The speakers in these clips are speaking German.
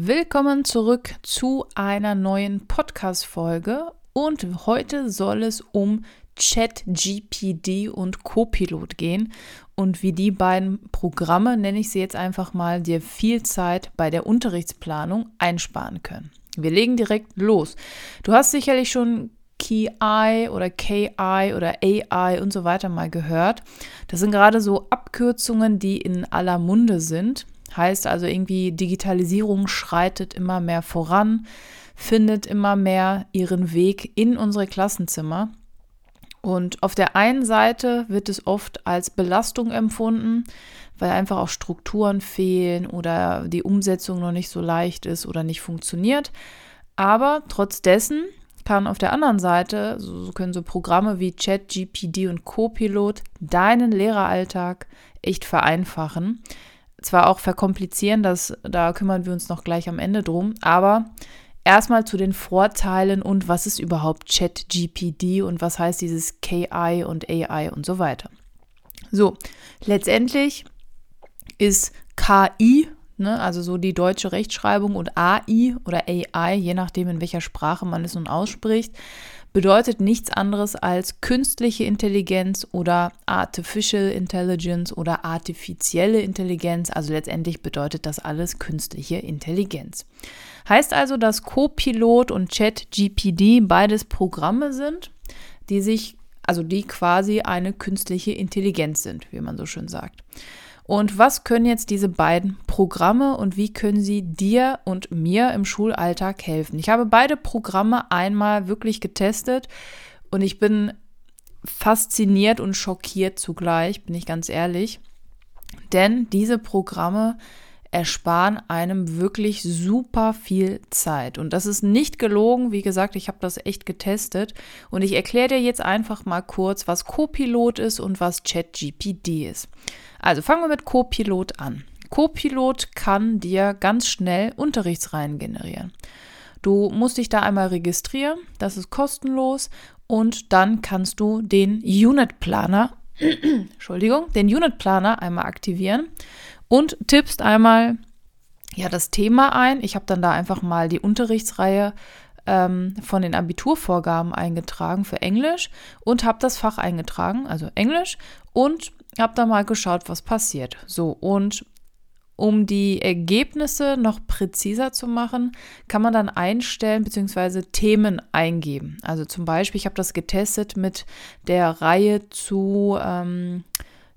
Willkommen zurück zu einer neuen Podcast-Folge und heute soll es um ChatGPD und Copilot gehen und wie die beiden Programme, nenne ich sie jetzt einfach mal, dir viel Zeit bei der Unterrichtsplanung einsparen können. Wir legen direkt los. Du hast sicherlich schon KI oder KI oder AI und so weiter mal gehört. Das sind gerade so Abkürzungen, die in aller Munde sind. Heißt also irgendwie, Digitalisierung schreitet immer mehr voran, findet immer mehr ihren Weg in unsere Klassenzimmer. Und auf der einen Seite wird es oft als Belastung empfunden, weil einfach auch Strukturen fehlen oder die Umsetzung noch nicht so leicht ist oder nicht funktioniert. Aber trotz dessen kann auf der anderen Seite, so können so Programme wie ChatGPD und Copilot deinen Lehreralltag echt vereinfachen zwar auch verkomplizieren, das, da kümmern wir uns noch gleich am Ende drum, aber erstmal zu den Vorteilen und was ist überhaupt ChatGPD und was heißt dieses KI und AI und so weiter. So, letztendlich ist KI, ne, also so die deutsche Rechtschreibung und AI oder AI, je nachdem in welcher Sprache man es nun ausspricht, bedeutet nichts anderes als künstliche Intelligenz oder Artificial Intelligence oder artifizielle Intelligenz. Also letztendlich bedeutet das alles künstliche Intelligenz. Heißt also, dass Copilot und ChatGPD beides Programme sind, die sich, also die quasi eine künstliche Intelligenz sind, wie man so schön sagt. Und was können jetzt diese beiden Programme und wie können sie dir und mir im Schulalltag helfen? Ich habe beide Programme einmal wirklich getestet und ich bin fasziniert und schockiert zugleich, bin ich ganz ehrlich. Denn diese Programme ersparen einem wirklich super viel Zeit. Und das ist nicht gelogen. Wie gesagt, ich habe das echt getestet. Und ich erkläre dir jetzt einfach mal kurz, was Copilot ist und was ChatGPD ist. Also fangen wir mit Copilot an. Copilot kann dir ganz schnell Unterrichtsreihen generieren. Du musst dich da einmal registrieren, das ist kostenlos und dann kannst du den Unit Planer, Entschuldigung, den Unit Planer einmal aktivieren und tippst einmal ja das Thema ein. Ich habe dann da einfach mal die Unterrichtsreihe ähm, von den Abiturvorgaben eingetragen für Englisch und habe das Fach eingetragen, also Englisch und habe da mal geschaut, was passiert. So, und um die Ergebnisse noch präziser zu machen, kann man dann einstellen bzw. Themen eingeben. Also zum Beispiel, ich habe das getestet mit der Reihe zu ähm,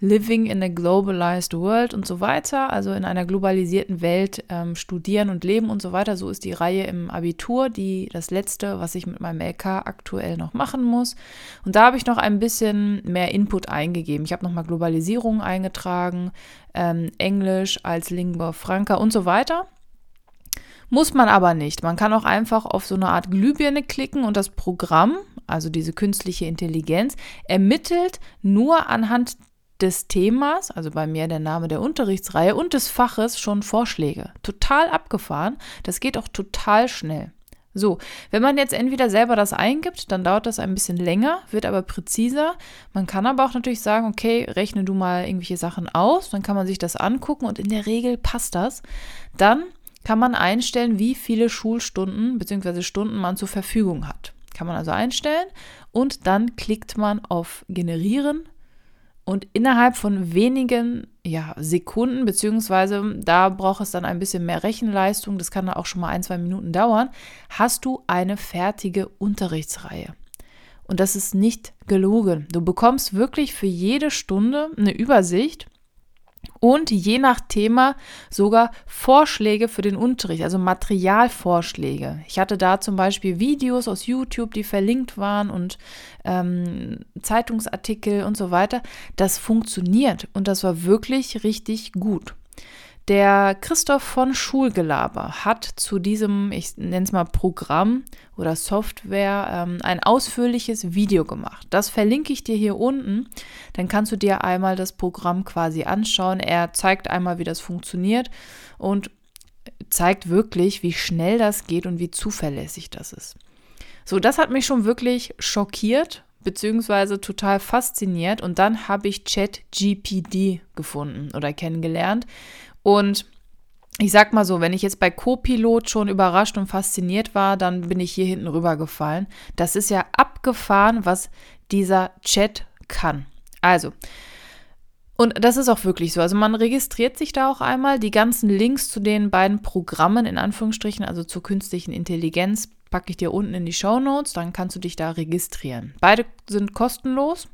Living in a Globalized World und so weiter, also in einer globalisierten Welt ähm, studieren und leben und so weiter. So ist die Reihe im Abitur, die das letzte, was ich mit meinem LK aktuell noch machen muss. Und da habe ich noch ein bisschen mehr Input eingegeben. Ich habe nochmal Globalisierung eingetragen, ähm, Englisch als Lingua Franca und so weiter. Muss man aber nicht. Man kann auch einfach auf so eine Art Glühbirne klicken und das Programm, also diese künstliche Intelligenz, ermittelt nur anhand des Themas, also bei mir der Name der Unterrichtsreihe und des Faches schon Vorschläge. Total abgefahren. Das geht auch total schnell. So, wenn man jetzt entweder selber das eingibt, dann dauert das ein bisschen länger, wird aber präziser. Man kann aber auch natürlich sagen, okay, rechne du mal irgendwelche Sachen aus, dann kann man sich das angucken und in der Regel passt das. Dann kann man einstellen, wie viele Schulstunden bzw. Stunden man zur Verfügung hat. Kann man also einstellen und dann klickt man auf Generieren und innerhalb von wenigen ja, Sekunden, beziehungsweise da braucht es dann ein bisschen mehr Rechenleistung, das kann dann auch schon mal ein, zwei Minuten dauern, hast du eine fertige Unterrichtsreihe. Und das ist nicht gelogen. Du bekommst wirklich für jede Stunde eine Übersicht und je nach Thema sogar Vorschläge für den Unterricht, also Materialvorschläge. Ich hatte da zum Beispiel Videos aus YouTube, die verlinkt waren und ähm, Zeitungsartikel und so weiter. Das funktioniert und das war wirklich richtig gut. Der Christoph von Schulgelaber hat zu diesem, ich nenne es mal Programm oder Software, ähm, ein ausführliches Video gemacht. Das verlinke ich dir hier unten. Dann kannst du dir einmal das Programm quasi anschauen. Er zeigt einmal, wie das funktioniert und zeigt wirklich, wie schnell das geht und wie zuverlässig das ist. So, das hat mich schon wirklich schockiert beziehungsweise total fasziniert und dann habe ich ChatGPD gefunden oder kennengelernt und ich sag mal so, wenn ich jetzt bei Copilot schon überrascht und fasziniert war, dann bin ich hier hinten rüber gefallen. Das ist ja abgefahren, was dieser Chat kann. Also, und das ist auch wirklich so. Also man registriert sich da auch einmal. Die ganzen Links zu den beiden Programmen, in Anführungsstrichen, also zur künstlichen Intelligenz, packe ich dir unten in die Show Notes. Dann kannst du dich da registrieren. Beide sind kostenlos.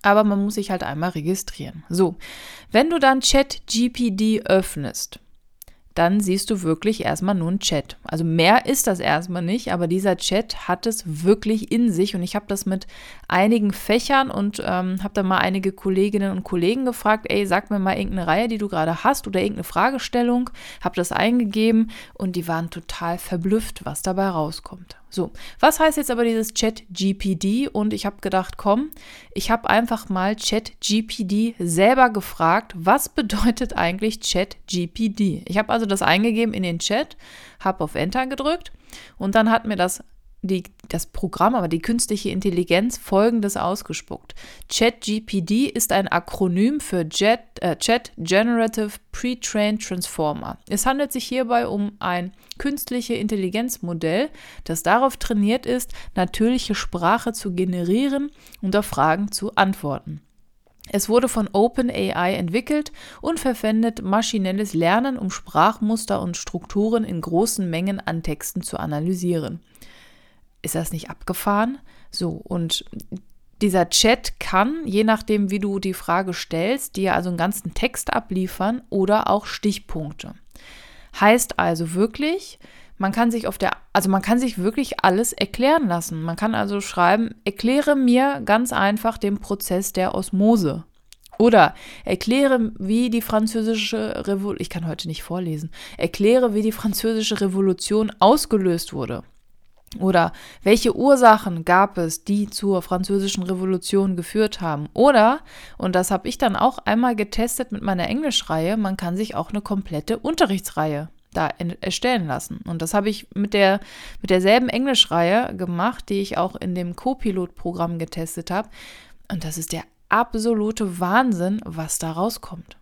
Aber man muss sich halt einmal registrieren. So, wenn du dann ChatGPD öffnest, dann siehst du wirklich erstmal nur einen Chat. Also mehr ist das erstmal nicht, aber dieser Chat hat es wirklich in sich und ich habe das mit einigen Fächern und ähm, habe dann mal einige Kolleginnen und Kollegen gefragt, ey, sag mir mal irgendeine Reihe, die du gerade hast oder irgendeine Fragestellung, habe das eingegeben und die waren total verblüfft, was dabei rauskommt. So, was heißt jetzt aber dieses Chat-GPD? Und ich habe gedacht, komm, ich habe einfach mal Chat-GPD selber gefragt, was bedeutet eigentlich Chat-GPD? Ich habe also das eingegeben in den Chat, habe auf Enter gedrückt und dann hat mir das die, das Programm, aber die künstliche Intelligenz folgendes ausgespuckt. ChatGPD ist ein Akronym für Jet, äh, Chat Generative Pre-Trained Transformer. Es handelt sich hierbei um ein künstliche Intelligenzmodell, das darauf trainiert ist, natürliche Sprache zu generieren und auf Fragen zu antworten. Es wurde von OpenAI entwickelt und verwendet maschinelles Lernen, um Sprachmuster und Strukturen in großen Mengen an Texten zu analysieren ist das nicht abgefahren? So, und dieser Chat kann, je nachdem, wie du die Frage stellst, dir also einen ganzen Text abliefern oder auch Stichpunkte. Heißt also wirklich, man kann sich auf der, also man kann sich wirklich alles erklären lassen. Man kann also schreiben, erkläre mir ganz einfach den Prozess der Osmose. Oder erkläre, wie die französische Revolution, ich kann heute nicht vorlesen, erkläre, wie die französische Revolution ausgelöst wurde. Oder welche Ursachen gab es, die zur Französischen Revolution geführt haben? Oder, und das habe ich dann auch einmal getestet mit meiner Englischreihe, man kann sich auch eine komplette Unterrichtsreihe da erstellen lassen. Und das habe ich mit, der, mit derselben Englischreihe gemacht, die ich auch in dem Copilot-Programm getestet habe. Und das ist der absolute Wahnsinn, was da rauskommt.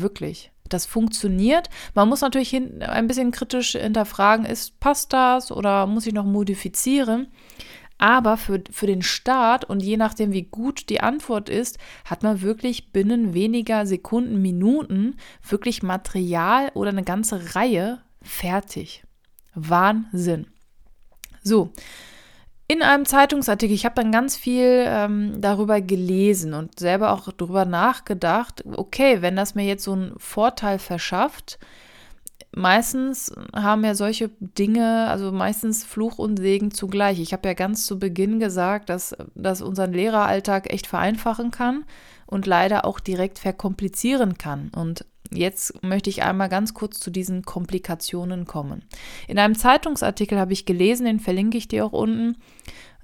Wirklich das funktioniert. Man muss natürlich ein bisschen kritisch hinterfragen, ist, passt das oder muss ich noch modifizieren? Aber für, für den Start und je nachdem, wie gut die Antwort ist, hat man wirklich binnen weniger Sekunden, Minuten wirklich Material oder eine ganze Reihe fertig. Wahnsinn. So, in einem Zeitungsartikel, ich habe dann ganz viel ähm, darüber gelesen und selber auch darüber nachgedacht, okay, wenn das mir jetzt so einen Vorteil verschafft, meistens haben ja solche Dinge, also meistens Fluch und Segen zugleich. Ich habe ja ganz zu Beginn gesagt, dass das unseren Lehreralltag echt vereinfachen kann und leider auch direkt verkomplizieren kann. Und Jetzt möchte ich einmal ganz kurz zu diesen Komplikationen kommen. In einem Zeitungsartikel habe ich gelesen, den verlinke ich dir auch unten,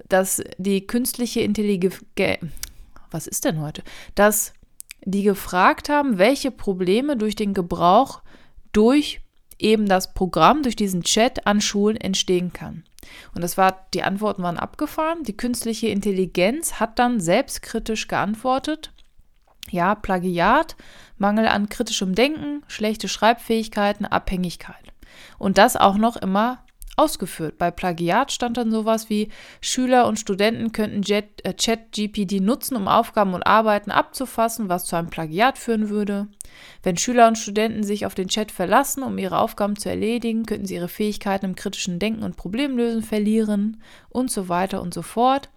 dass die künstliche Intelligenz, was ist denn heute, dass die gefragt haben, welche Probleme durch den Gebrauch durch eben das Programm, durch diesen Chat an Schulen entstehen kann. Und das war, die Antworten waren abgefahren. Die künstliche Intelligenz hat dann selbstkritisch geantwortet. Ja, Plagiat, Mangel an kritischem Denken, schlechte Schreibfähigkeiten, Abhängigkeit. Und das auch noch immer ausgeführt. Bei Plagiat stand dann sowas wie Schüler und Studenten könnten äh, ChatGPD nutzen, um Aufgaben und Arbeiten abzufassen, was zu einem Plagiat führen würde. Wenn Schüler und Studenten sich auf den Chat verlassen, um ihre Aufgaben zu erledigen, könnten sie ihre Fähigkeiten im kritischen Denken und Problemlösen verlieren und so weiter und so fort.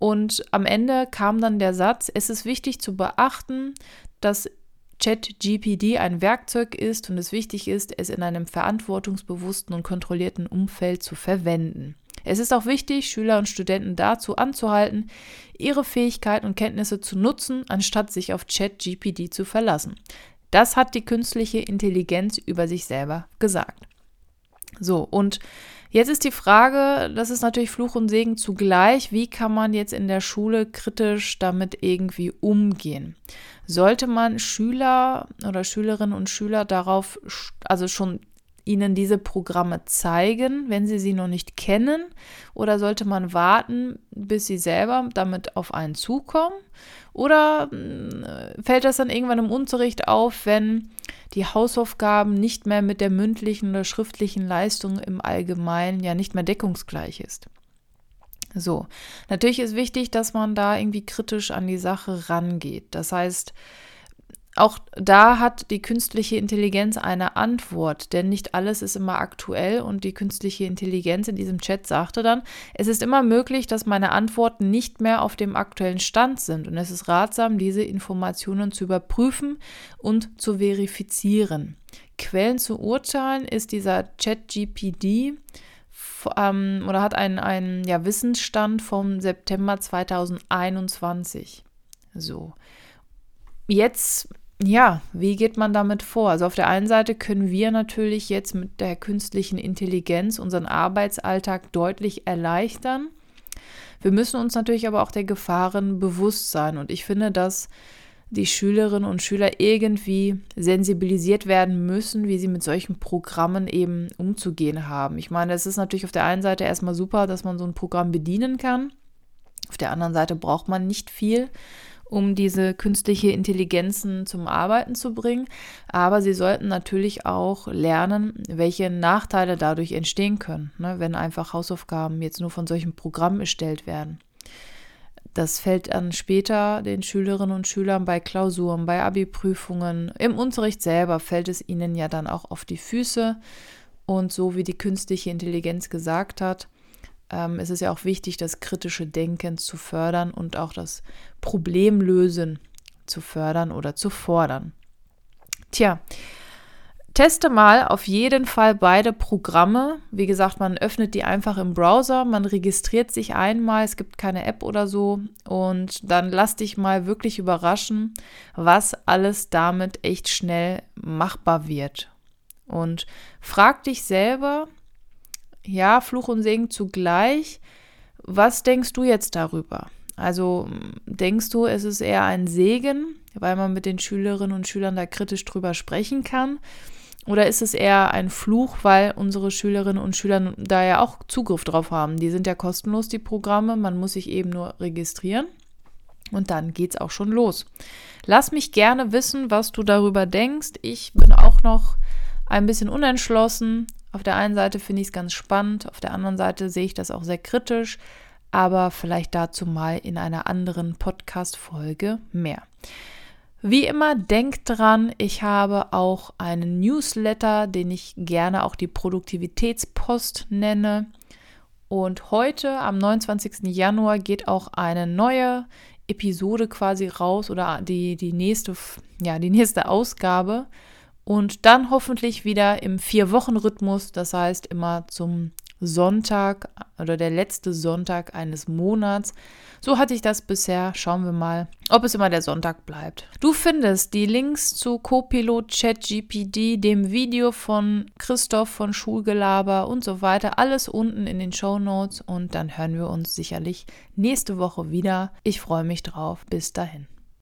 Und am Ende kam dann der Satz, es ist wichtig zu beachten, dass ChatGPD ein Werkzeug ist und es wichtig ist, es in einem verantwortungsbewussten und kontrollierten Umfeld zu verwenden. Es ist auch wichtig, Schüler und Studenten dazu anzuhalten, ihre Fähigkeiten und Kenntnisse zu nutzen, anstatt sich auf ChatGPD zu verlassen. Das hat die künstliche Intelligenz über sich selber gesagt. So, und jetzt ist die Frage, das ist natürlich Fluch und Segen zugleich, wie kann man jetzt in der Schule kritisch damit irgendwie umgehen? Sollte man Schüler oder Schülerinnen und Schüler darauf, also schon ihnen diese Programme zeigen, wenn sie sie noch nicht kennen? Oder sollte man warten, bis sie selber damit auf einen zukommen? Oder hm, fällt das dann irgendwann im Unterricht auf, wenn die Hausaufgaben nicht mehr mit der mündlichen oder schriftlichen Leistung im Allgemeinen ja nicht mehr deckungsgleich ist? So, natürlich ist wichtig, dass man da irgendwie kritisch an die Sache rangeht. Das heißt, auch da hat die künstliche Intelligenz eine Antwort, denn nicht alles ist immer aktuell und die künstliche Intelligenz in diesem Chat sagte dann, es ist immer möglich, dass meine Antworten nicht mehr auf dem aktuellen Stand sind und es ist ratsam, diese Informationen zu überprüfen und zu verifizieren. Quellen zu urteilen ist dieser ChatGPD ähm, oder hat einen, einen ja, Wissensstand vom September 2021. So. Jetzt ja, wie geht man damit vor? Also auf der einen Seite können wir natürlich jetzt mit der künstlichen Intelligenz unseren Arbeitsalltag deutlich erleichtern. Wir müssen uns natürlich aber auch der Gefahren bewusst sein. Und ich finde, dass die Schülerinnen und Schüler irgendwie sensibilisiert werden müssen, wie sie mit solchen Programmen eben umzugehen haben. Ich meine, es ist natürlich auf der einen Seite erstmal super, dass man so ein Programm bedienen kann. Auf der anderen Seite braucht man nicht viel um diese künstliche Intelligenzen zum Arbeiten zu bringen. Aber sie sollten natürlich auch lernen, welche Nachteile dadurch entstehen können, ne, wenn einfach Hausaufgaben jetzt nur von solchen Programmen erstellt werden. Das fällt dann später den Schülerinnen und Schülern bei Klausuren, bei Abi-Prüfungen, im Unterricht selber fällt es ihnen ja dann auch auf die Füße. Und so wie die künstliche Intelligenz gesagt hat, ähm, es ist ja auch wichtig, das kritische Denken zu fördern und auch das Problemlösen zu fördern oder zu fordern. Tja, teste mal auf jeden Fall beide Programme. Wie gesagt, man öffnet die einfach im Browser, man registriert sich einmal, es gibt keine App oder so und dann lass dich mal wirklich überraschen, was alles damit echt schnell machbar wird. Und frag dich selber, ja, Fluch und Segen zugleich. Was denkst du jetzt darüber? Also denkst du, es ist eher ein Segen, weil man mit den Schülerinnen und Schülern da kritisch drüber sprechen kann? Oder ist es eher ein Fluch, weil unsere Schülerinnen und Schüler da ja auch Zugriff drauf haben? Die sind ja kostenlos, die Programme. Man muss sich eben nur registrieren. Und dann geht's auch schon los. Lass mich gerne wissen, was du darüber denkst. Ich bin auch noch ein bisschen unentschlossen. Auf der einen Seite finde ich es ganz spannend, auf der anderen Seite sehe ich das auch sehr kritisch, aber vielleicht dazu mal in einer anderen Podcast-Folge mehr. Wie immer, denkt dran, ich habe auch einen Newsletter, den ich gerne auch die Produktivitätspost nenne. Und heute, am 29. Januar, geht auch eine neue Episode quasi raus oder die, die, nächste, ja, die nächste Ausgabe und dann hoffentlich wieder im Vier-Wochen-Rhythmus, das heißt immer zum Sonntag oder der letzte Sonntag eines Monats. So hatte ich das bisher. Schauen wir mal, ob es immer der Sonntag bleibt. Du findest die Links zu Copilot ChatGPD, dem Video von Christoph von Schulgelaber und so weiter, alles unten in den Show Notes und dann hören wir uns sicherlich nächste Woche wieder. Ich freue mich drauf. Bis dahin.